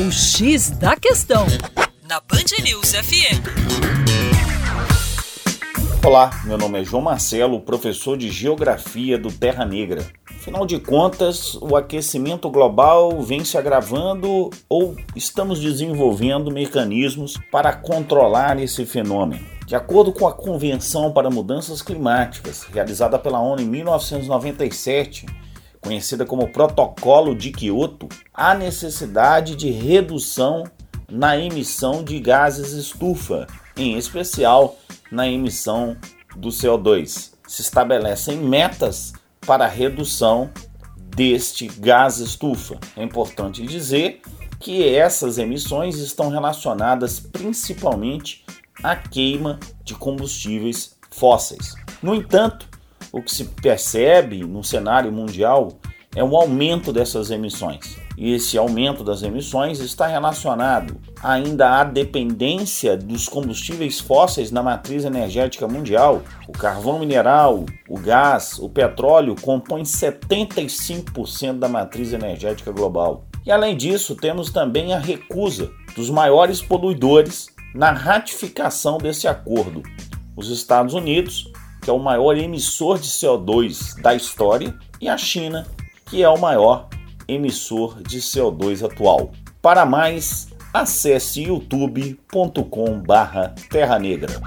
O X da Questão, na Band News FM. Olá, meu nome é João Marcelo, professor de Geografia do Terra Negra. Afinal de contas, o aquecimento global vem se agravando ou estamos desenvolvendo mecanismos para controlar esse fenômeno. De acordo com a Convenção para Mudanças Climáticas, realizada pela ONU em 1997, conhecida como Protocolo de Quioto, há necessidade de redução na emissão de gases estufa, em especial na emissão do CO2. Se estabelecem metas para a redução deste gás estufa. É importante dizer que essas emissões estão relacionadas principalmente à queima de combustíveis fósseis. No entanto, o que se percebe no cenário mundial é um aumento dessas emissões. E esse aumento das emissões está relacionado ainda à dependência dos combustíveis fósseis na matriz energética mundial. O carvão mineral, o gás, o petróleo compõem 75% da matriz energética global. E além disso, temos também a recusa dos maiores poluidores na ratificação desse acordo. Os Estados Unidos, que é o maior emissor de CO2 da história, e a China, que é o maior emissor de CO2 atual. Para mais, acesse youtube.com/terra negra.